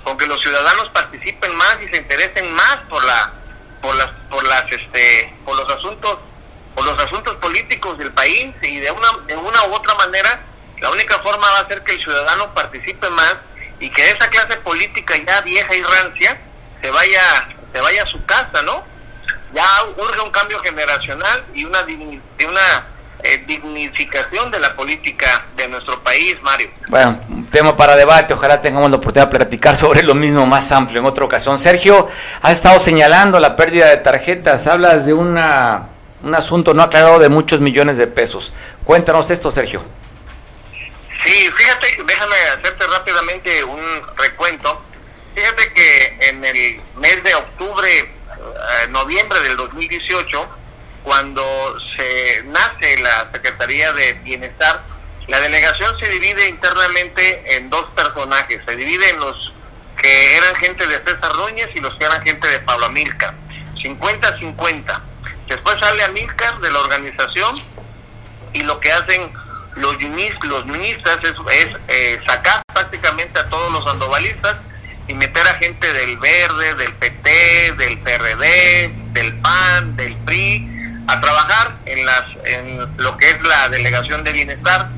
con que los ciudadanos participen más y se interesen más por la por las por las este por los asuntos por los asuntos políticos del país y de una de una u otra manera la única forma va a ser que el ciudadano participe más y que esa clase política ya vieja y rancia se vaya se vaya a su casa, ¿no? Ya urge un cambio generacional y una y una eh, dignificación de la política de nuestro país, Mario. Bueno, un tema para debate, ojalá tengamos la oportunidad de platicar sobre lo mismo más amplio en otra ocasión. Sergio, has estado señalando la pérdida de tarjetas, hablas de una, un asunto no aclarado de muchos millones de pesos. Cuéntanos esto, Sergio. Sí, fíjate, déjame hacerte rápidamente un recuento. Fíjate que en el mes de octubre, eh, noviembre del 2018, cuando se nace la Secretaría de Bienestar, la delegación se divide internamente en dos personajes. Se divide en los que eran gente de César Núñez y los que eran gente de Pablo Amílcar. 50-50. Después sale Amílcar de la organización y lo que hacen los yunis, los ministras es, es, eh, sacar prácticamente a todos los andovalistas y meter a gente del Verde, del PT, del PRD, del PAN, del PRI, a trabajar en las en lo que es la delegación de bienestar.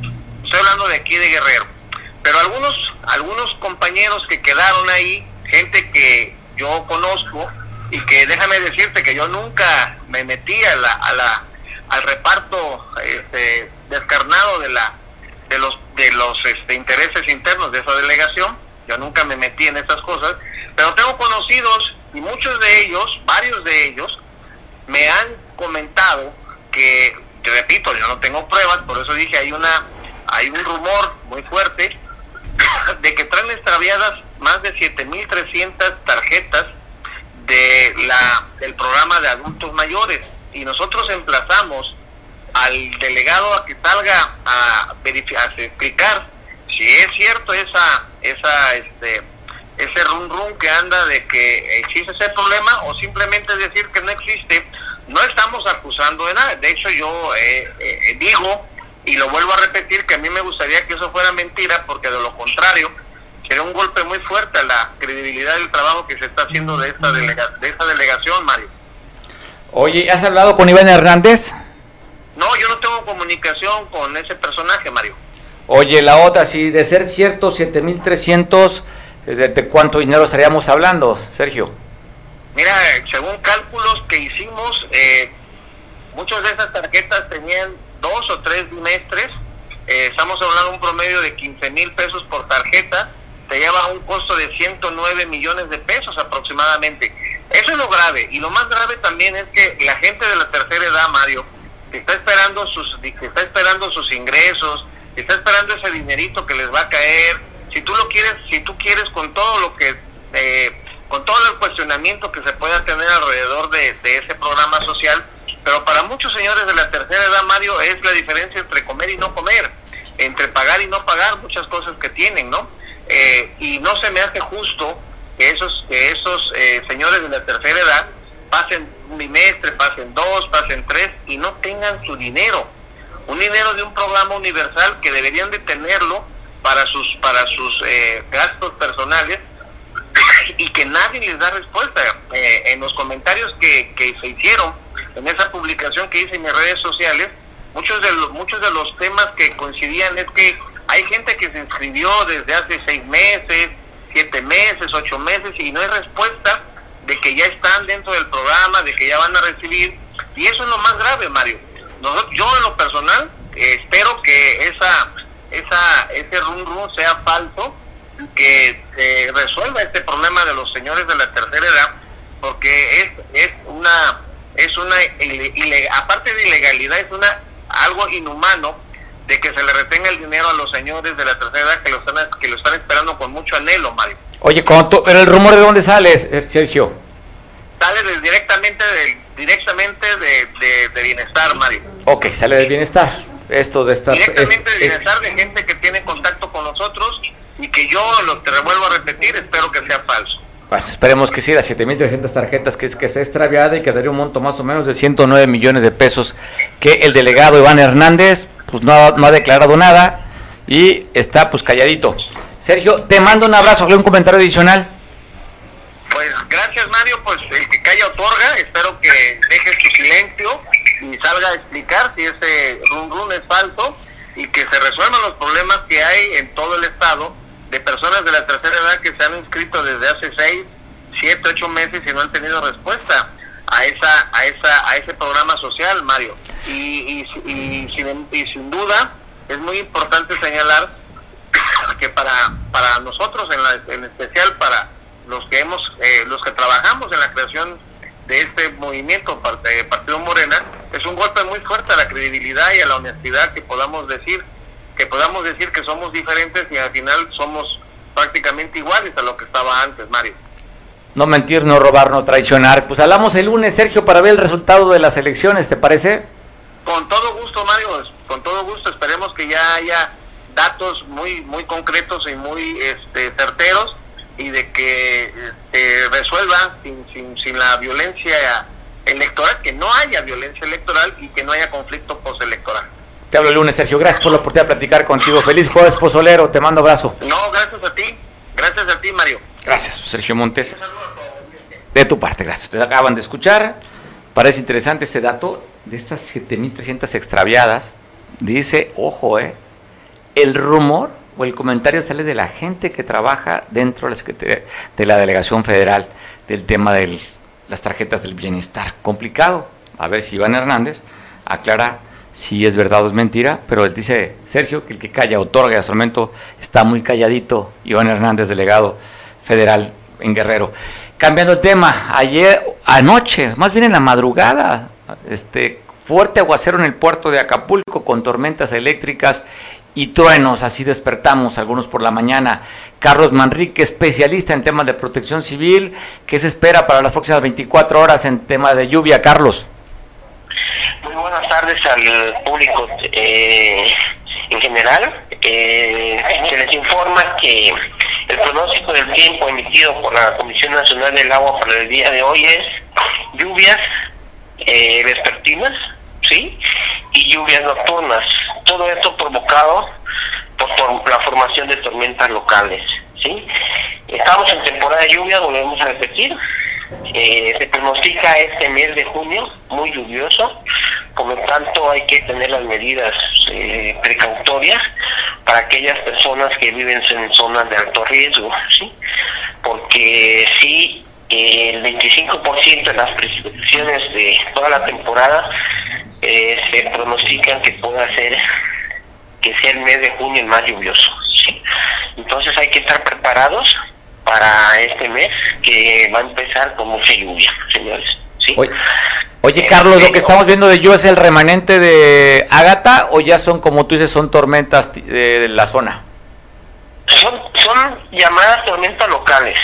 Estoy hablando de aquí de Guerrero. Pero algunos algunos compañeros que quedaron ahí, gente que yo conozco y que déjame decirte que yo nunca me metí a la, a la al reparto este, descarnado de la de los de los este, intereses internos de esa delegación yo nunca me metí en esas cosas pero tengo conocidos y muchos de ellos varios de ellos me han comentado que te repito yo no tengo pruebas por eso dije hay una hay un rumor muy fuerte de que traen extraviadas más de 7.300 tarjetas de la del programa de adultos mayores y nosotros emplazamos al delegado a que salga a a explicar si es cierto esa esa este ese rum rum que anda de que existe ese problema o simplemente decir que no existe no estamos acusando de nada. De hecho yo eh, eh, digo y lo vuelvo a repetir que a mí me gustaría que eso fuera mentira porque de lo contrario sería un golpe muy fuerte a la credibilidad del trabajo que se está haciendo de esta delega de esta delegación Mario. Oye, ¿has hablado con Iván Hernández? no yo no tengo comunicación con ese personaje Mario Oye, la otra, si de ser cierto, 7.300, eh, ¿de, ¿de cuánto dinero estaríamos hablando, Sergio? Mira, según cálculos que hicimos, eh, muchas de esas tarjetas tenían dos o tres bimestres. Eh, estamos hablando de un promedio de 15 mil pesos por tarjeta. Te lleva un costo de 109 millones de pesos aproximadamente. Eso es lo grave. Y lo más grave también es que la gente de la tercera edad, Mario, que está esperando sus, que está esperando sus ingresos, está esperando ese dinerito que les va a caer. Si tú lo quieres, si tú quieres con todo lo que eh, con todo el cuestionamiento que se pueda tener alrededor de, ese programa social, pero para muchos señores de la tercera edad, Mario, es la diferencia entre comer y no comer, entre pagar y no pagar, muchas cosas que tienen, ¿no? Eh, y no se me hace justo que esos, que esos eh, señores de la tercera edad pasen un bimestre, pasen dos, pasen tres y no tengan su dinero. Un dinero de un programa universal que deberían de tenerlo para sus, para sus eh, gastos personales y que nadie les da respuesta. Eh, en los comentarios que, que se hicieron en esa publicación que hice en mis redes sociales, muchos de los, muchos de los temas que coincidían es que hay gente que se inscribió desde hace seis meses, siete meses, ocho meses y no hay respuesta de que ya están dentro del programa, de que ya van a recibir. Y eso es lo más grave, Mario. Yo en lo personal eh, espero que esa, esa, ese rum rum sea falso, que se resuelva este problema de los señores de la tercera edad, porque es, es una, es una, aparte de ilegalidad, es una algo inhumano de que se le retenga el dinero a los señores de la tercera edad que lo están, que lo están esperando con mucho anhelo, Mario. Oye, pero el rumor de dónde sale, Sergio. Sale de- directamente de, directamente de, de, de bienestar, Mario. Ok, sale del bienestar. Esto de esta... Directamente de es- es- bienestar de gente que tiene contacto con nosotros y que yo, lo te revuelvo a repetir, espero que sea falso. Pues esperemos que sí, las 7.300 tarjetas que es que está extraviada y que daría un monto más o menos de 109 millones de pesos que el delegado Iván Hernández pues no ha, no ha declarado nada y está pues calladito. Sergio, te mando un abrazo, un comentario adicional. Gracias Mario, pues el que calla otorga, espero que dejes tu silencio y salga a explicar si ese run run es falso y que se resuelvan los problemas que hay en todo el estado de personas de la tercera edad que se han inscrito desde hace seis, siete, ocho meses y no han tenido respuesta a esa, a esa, a ese programa social, Mario. Y, y, y sin, y sin duda es muy importante señalar que para para nosotros en, la- en especial para los que hemos eh, los que trabajamos en la creación de este movimiento parte- Partido Morena es un golpe muy fuerte a la credibilidad y a la honestidad que podamos decir que podamos decir que somos diferentes y al final somos prácticamente iguales a lo que estaba antes Mario No mentir, no robar, no traicionar. Pues hablamos el lunes, Sergio, para ver el resultado de las elecciones, ¿te parece? Con todo gusto, Mario, con todo gusto. Esperemos que ya haya datos muy muy concretos y muy este, certeros y de que se resuelva sin, sin, sin la violencia electoral, que no haya violencia electoral y que no haya conflicto postelectoral. Te hablo el lunes, Sergio. Gracias por la oportunidad de platicar contigo. Feliz jueves pozolero. Te mando abrazo. No, gracias a ti, gracias a ti, Mario. Gracias, Sergio Montes. De tu parte, gracias. Te acaban de escuchar. Parece interesante este dato de estas 7.300 extraviadas. Dice, ojo, eh, el rumor o el comentario sale de la gente que trabaja dentro de la, Secretaría- de la Delegación Federal del tema de las tarjetas del bienestar. Complicado. A ver si Iván Hernández aclara si es verdad o es mentira, pero él dice, Sergio, que el que calla otorga, hasta el momento está muy calladito, Iván Hernández, delegado federal en Guerrero. Cambiando el tema, ayer, anoche, más bien en la madrugada, este fuerte aguacero en el puerto de Acapulco con tormentas eléctricas y truenos, así despertamos algunos por la mañana. Carlos Manrique, especialista en temas de protección civil, ¿qué se espera para las próximas 24 horas en tema de lluvia, Carlos? Muy buenas tardes al público eh, en general. Eh, se les informa que el pronóstico del tiempo emitido por la Comisión Nacional del Agua para el día de hoy es lluvias eh, vespertinas, ¿sí? Y lluvias nocturnas. Todo esto provocado por, la formación de tormentas locales, ¿sí? Estamos en temporada de lluvia, volvemos a repetir. Eh, se pronostica este mes de junio muy lluvioso, por lo tanto hay que tener las medidas eh, precautorias para aquellas personas que viven en zonas de alto riesgo, ¿sí? porque si el 25% de las precipitaciones de toda la temporada eh, se pronostican que pueda ser que sea el mes de junio el más lluvioso. ¿sí? Entonces hay que estar preparados para este mes que va a empezar con mucha lluvia, señores. ¿sí? Oye, oye, Carlos, lo que estamos viendo de lluvia es el remanente de Ágata o ya son, como tú dices, son tormentas de la zona. Son, son llamadas tormentas locales.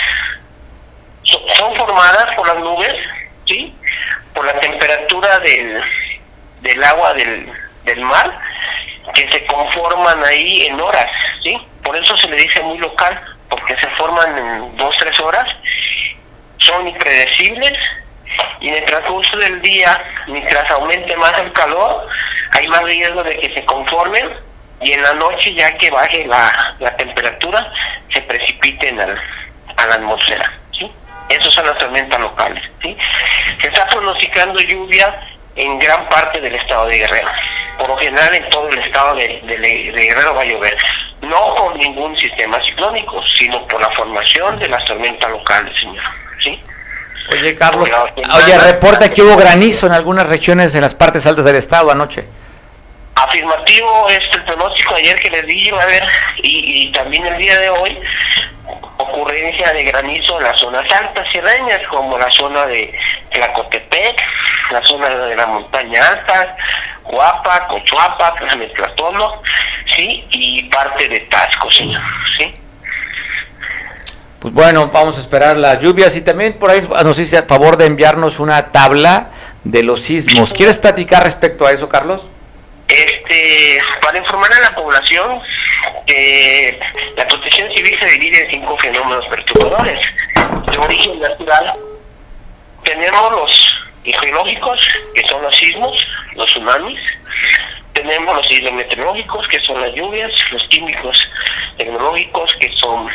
Son, son formadas por las nubes, ¿sí? Por la temperatura del, del agua del, del mar, que se conforman ahí en horas, ¿sí? Por eso se le dice muy local, porque se forman en dos, tres horas, son impredecibles y en el transcurso del día, mientras aumente más el calor, hay más riesgo de que se conformen y en la noche, ya que baje la, la temperatura, se precipiten al, a la atmósfera. ¿sí? Esos son las tormentas locales. ¿sí? Se está pronosticando lluvia en gran parte del estado de Guerrero. Por lo general en todo el estado de, de- de Guerrero va a llover. No por ningún sistema ciclónico, sino por la formación de las tormentas locales, señor. ¿sí? Oye, Carlos, oye, reporta que hubo granizo en algunas regiones en las partes altas del estado anoche. Afirmativo es el pronóstico ayer que les di, a ver, y, y también el día de hoy, ocurrencia de granizo en las zonas altas sierreñas, como la zona de Tlacotepec, la zona de la montaña alta, Guapa, Cochuapa, Tlametlatolo, sí, y parte de Tasco, señor, sí. Pues bueno, vamos a esperar las lluvias y también por ahí nos hice a favor de enviarnos una tabla de los sismos. ¿Quieres platicar respecto a eso, Carlos? Este, para informar a la población que la protección civil se divide en cinco fenómenos perturbadores de origen natural. Tenemos los geológicos, que son los sismos, los tsunamis. Tenemos los hidrometeorológicos, que son las lluvias, los químicos tecnológicos, que son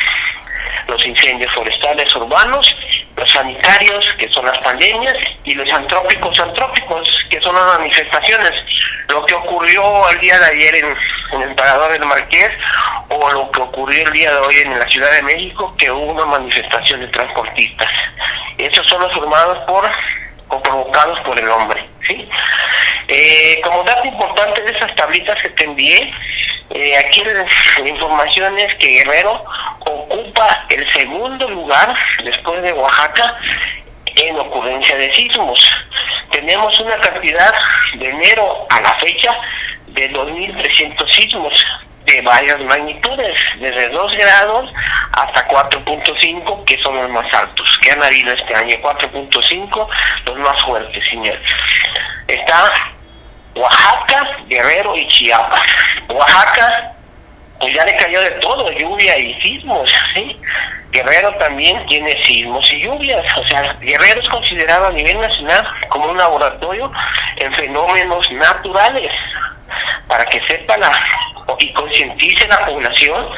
los incendios forestales urbanos, los sanitarios, que son las pandemias, y los antrópicos antrópicos, que son las manifestaciones. Lo que ocurrió el día de ayer en, en el Parador del Marqués, o lo que ocurrió el día de hoy en la Ciudad de México, que hubo una manifestación de transportistas. Esos son los formados por o provocados por el hombre. ¿sí? Eh, como dato importante de esas tablitas que te envié, eh, aquí la, información es que Guerrero ocupa el segundo lugar después de Oaxaca en ocurrencia de sismos. Tenemos una cantidad de enero a la fecha de 2.300 sismos de varias magnitudes, desde 2 grados hasta 4.5, que son los más altos, que han habido este año, 4.5, los más fuertes, señor. Está Oaxaca, Guerrero y Chiapas. Oaxaca, pues ya le cayó de todo, lluvia y sismos. Guerrero también tiene sismos y lluvias, o sea, Guerrero es considerado a nivel nacional como un laboratorio en fenómenos naturales, para que sepa y concientice la población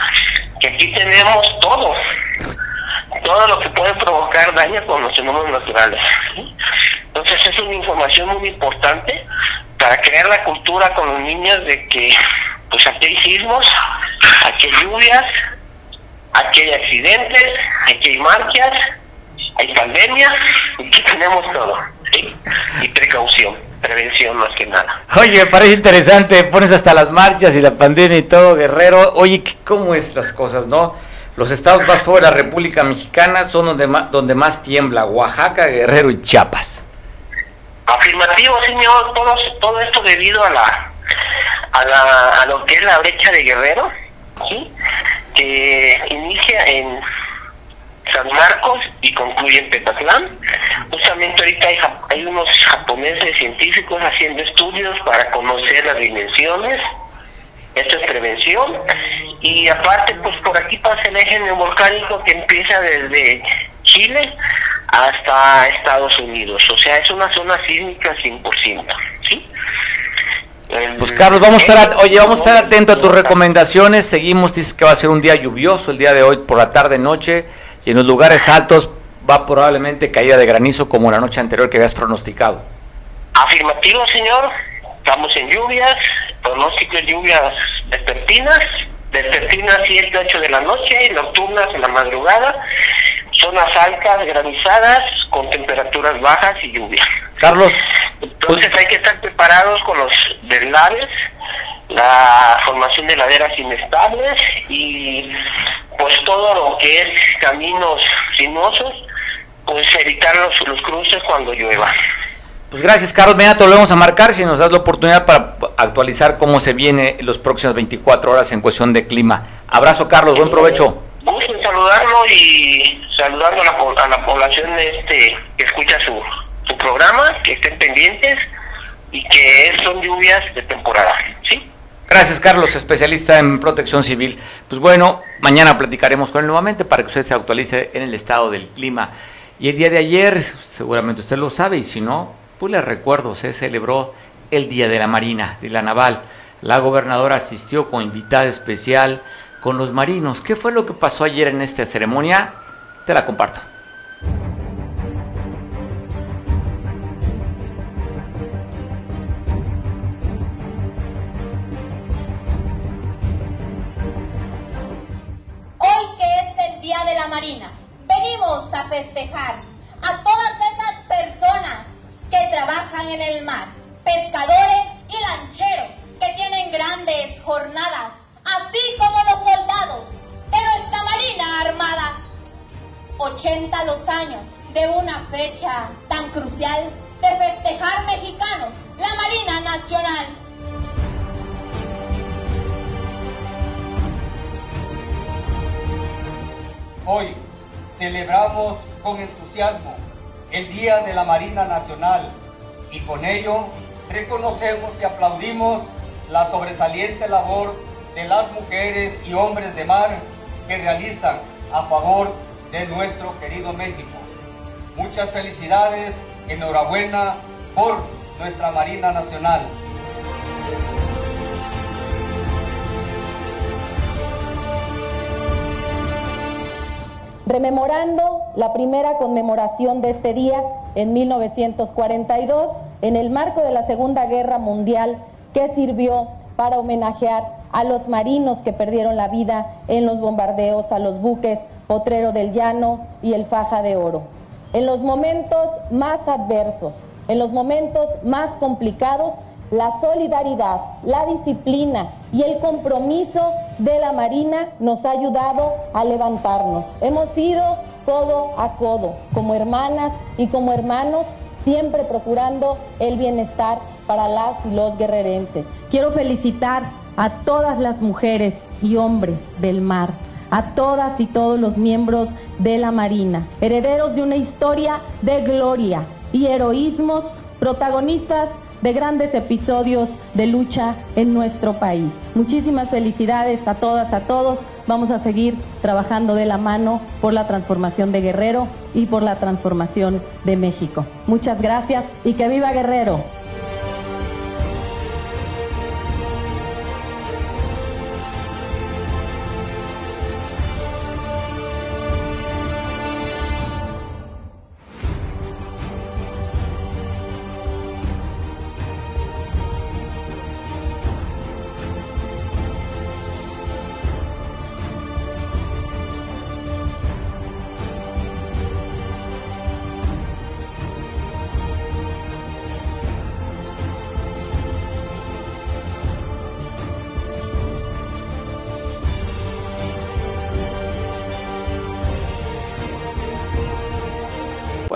que aquí tenemos todo, todo lo que puede provocar daño con los fenómenos naturales. Entonces es una información muy importante para crear la cultura con los niños de que pues aquí hay sismos, aquí hay lluvias, aquí hay accidentes, aquí hay marchas, hay pandemias, y aquí tenemos todo. ¿sí? Y precaución, prevención más que nada. Oye, me parece interesante, pones hasta las marchas y la pandemia y todo, Guerrero. Oye, ¿qué- ¿cómo es las cosas, no? Los estados más pobres de la República Mexicana son donde más tiembla, Oaxaca, Guerrero y Chiapas. Afirmativo, señor, todo, todo esto debido a la, a la a lo que es la brecha de Guerrero, que inicia en San Marcos y concluye en Petatlán. Justamente ahorita hay, hay unos japoneses científicos haciendo estudios para conocer las dimensiones. Esto es prevención. Y aparte, pues por aquí pasa el eje neovolcánico que empieza desde Chile hasta Estados Unidos. O sea, es una zona sísmica 100%. ¿sí? Pues Carlos, vamos a estar, oye, vamos a estar atentos a tus recomendaciones. Seguimos, dices que va a ser un día lluvioso el día de hoy por la tarde noche y en los lugares altos va probablemente caída de granizo como la noche anterior que habías pronosticado. Afirmativo, señor. Estamos en lluvias, pronóstico de lluvias vespertinas, vespertinas 7, 8 de la noche y nocturnas en la madrugada. Zonas altas, granizadas, con temperaturas bajas y lluvia. Carlos, Entonces hay que estar preparados con los deslaves, la formación de laderas inestables y pues todo lo que es caminos sinuosos, pues evitar los, los cruces cuando llueva. pues gracias Carlos, mañana te volvemos a marcar si nos das la oportunidad para actualizar cómo se viene los próximas 24 horas en cuestión de clima. Abrazo Carlos, buen provecho. Gusto en saludarlo y saludando a la, a la población este que escucha su, su programa, que estén pendientes y que son lluvias de temporada, ¿sí? Gracias, Carlos, especialista en protección civil. Pues bueno, mañana platicaremos con él nuevamente para que usted se actualice en el estado del clima. Y el día de ayer, seguramente usted lo sabe, y si no, pues le recuerdo, se celebró el Día de la Marina, de la Naval. La gobernadora asistió con invitada especial con los marinos. ¿Qué fue lo que pasó ayer en esta ceremonia? Te la comparto. Marina. Venimos a festejar a todas esas personas que trabajan en el mar, pescadores y lancheros que tienen grandes jornadas, 80 los años de una fecha tan crucial de festejar mexicanos, la Marina Nacional. Hoy celebramos con entusiasmo el Día de la Marina Nacional y con ello reconocemos y aplaudimos la sobresaliente labor de las mujeres y hombres de mar que realizan a favor de nuestro querido México. Muchas felicidades, enhorabuena por nuestra Marina Nacional. rememorando la primera conmemoración de este día en 1942 en el marco de la Segunda Guerra Mundial que sirvió para homenajear a los marinos que perdieron la vida en los bombardeos a los buques Potrero del Llano y el Faja de Oro. En los momentos más adversos, en los momentos más complicados, la solidaridad, la disciplina y el compromiso de la Marina nos ha ayudado a levantarnos. Hemos ido codo a codo, como hermanas y como hermanos, siempre procurando el bienestar para las y los guerrerenses. Quiero felicitar a todas las mujeres y hombres del mar, a todas y todos los miembros de la Marina, herederos de una historia de gloria y heroísmos, protagonistas de grandes episodios de lucha en nuestro país. Muchísimas felicidades a todas, a todos. Vamos a seguir trabajando de la mano por la transformación de Guerrero y por la transformación de México. Muchas gracias y que viva Guerrero.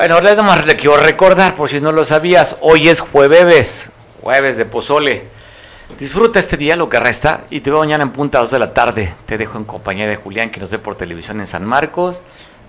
Bueno, le quiero recordar, por si no lo sabías, hoy es jueves, jueves de pozole. Disfruta este día, lo que resta, y te veo mañana en punta a 2 de la tarde. Te dejo en compañía de Julián, que nos ve por televisión en San Marcos.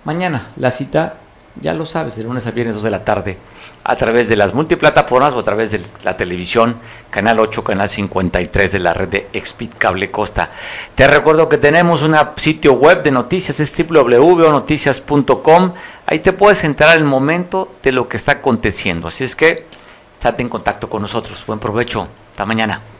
Mañana, la cita, ya lo sabes, de lunes a viernes 2 de la tarde, a través de las multiplataformas o a través de la televisión, Canal 8, Canal 53 de la red de Expit Cable Costa. Te recuerdo que tenemos un sitio web de noticias, es www.noticias.com. Ahí te puedes entrar al momento de lo que está aconteciendo. Así es que estate en contacto con nosotros. Buen provecho. Hasta mañana.